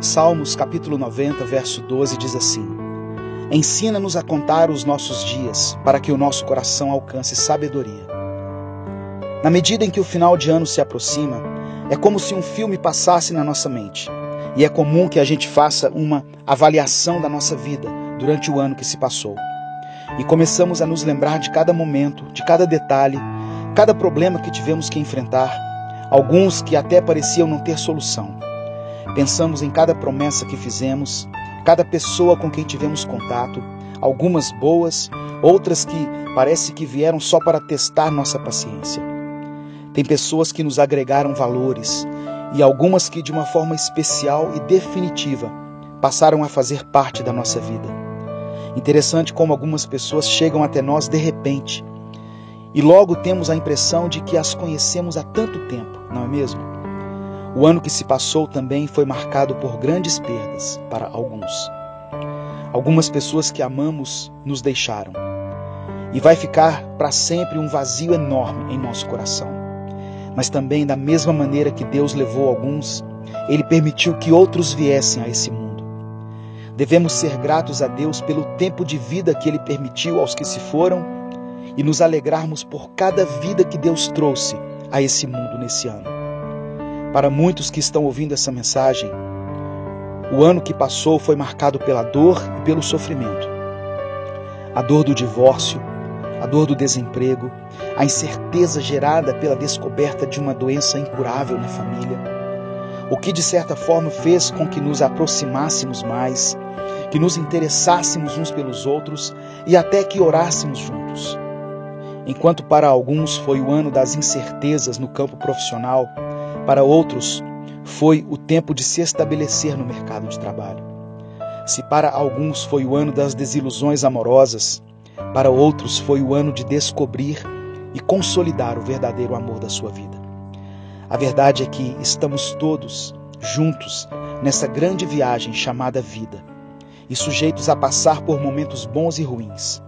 Salmos capítulo 90, verso 12 diz assim: Ensina-nos a contar os nossos dias, para que o nosso coração alcance sabedoria. Na medida em que o final de ano se aproxima, é como se um filme passasse na nossa mente. E é comum que a gente faça uma avaliação da nossa vida durante o ano que se passou. E começamos a nos lembrar de cada momento, de cada detalhe, cada problema que tivemos que enfrentar, alguns que até pareciam não ter solução. Pensamos em cada promessa que fizemos, cada pessoa com quem tivemos contato, algumas boas, outras que parece que vieram só para testar nossa paciência. Tem pessoas que nos agregaram valores e algumas que, de uma forma especial e definitiva, passaram a fazer parte da nossa vida. Interessante como algumas pessoas chegam até nós de repente e logo temos a impressão de que as conhecemos há tanto tempo, não é mesmo? O ano que se passou também foi marcado por grandes perdas para alguns. Algumas pessoas que amamos nos deixaram. E vai ficar para sempre um vazio enorme em nosso coração. Mas também, da mesma maneira que Deus levou alguns, Ele permitiu que outros viessem a esse mundo. Devemos ser gratos a Deus pelo tempo de vida que Ele permitiu aos que se foram e nos alegrarmos por cada vida que Deus trouxe a esse mundo nesse ano. Para muitos que estão ouvindo essa mensagem, o ano que passou foi marcado pela dor e pelo sofrimento. A dor do divórcio, a dor do desemprego, a incerteza gerada pela descoberta de uma doença incurável na família, o que de certa forma fez com que nos aproximássemos mais, que nos interessássemos uns pelos outros e até que orássemos juntos. Enquanto para alguns foi o ano das incertezas no campo profissional, para outros, foi o tempo de se estabelecer no mercado de trabalho. Se para alguns foi o ano das desilusões amorosas, para outros foi o ano de descobrir e consolidar o verdadeiro amor da sua vida. A verdade é que estamos todos juntos nessa grande viagem chamada vida e sujeitos a passar por momentos bons e ruins.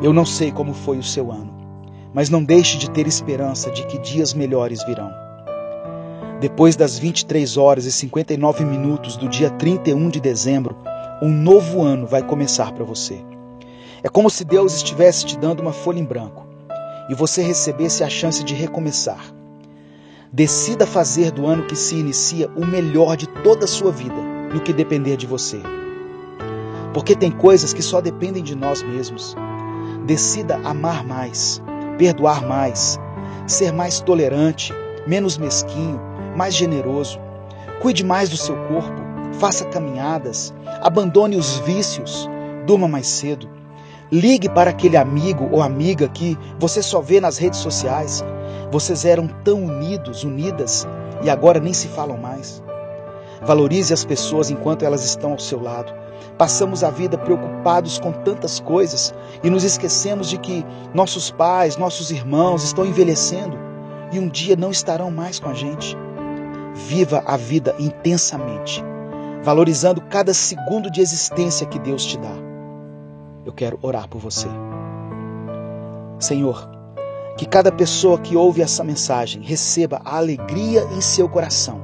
Eu não sei como foi o seu ano, mas não deixe de ter esperança de que dias melhores virão. Depois das 23 horas e 59 minutos do dia 31 de dezembro, um novo ano vai começar para você. É como se Deus estivesse te dando uma folha em branco e você recebesse a chance de recomeçar. Decida fazer do ano que se inicia o melhor de toda a sua vida, no que depender de você. Porque tem coisas que só dependem de nós mesmos. Decida amar mais, perdoar mais, ser mais tolerante, menos mesquinho, mais generoso. Cuide mais do seu corpo, faça caminhadas, abandone os vícios, durma mais cedo. Ligue para aquele amigo ou amiga que você só vê nas redes sociais. Vocês eram tão unidos, unidas e agora nem se falam mais. Valorize as pessoas enquanto elas estão ao seu lado. Passamos a vida preocupados com tantas coisas e nos esquecemos de que nossos pais, nossos irmãos estão envelhecendo e um dia não estarão mais com a gente. Viva a vida intensamente, valorizando cada segundo de existência que Deus te dá. Eu quero orar por você. Senhor, que cada pessoa que ouve essa mensagem receba a alegria em seu coração,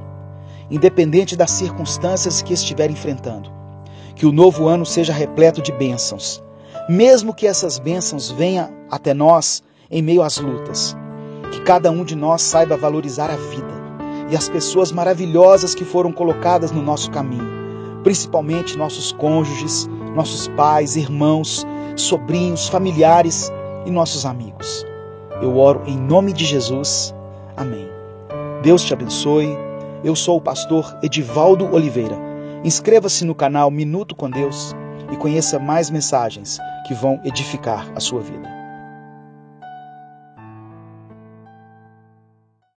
independente das circunstâncias que estiver enfrentando. Que o novo ano seja repleto de bênçãos, mesmo que essas bênçãos venham até nós em meio às lutas. Que cada um de nós saiba valorizar a vida e as pessoas maravilhosas que foram colocadas no nosso caminho, principalmente nossos cônjuges, nossos pais, irmãos, sobrinhos, familiares e nossos amigos. Eu oro em nome de Jesus. Amém. Deus te abençoe. Eu sou o pastor Edivaldo Oliveira. Inscreva-se no canal Minuto com Deus e conheça mais mensagens que vão edificar a sua vida.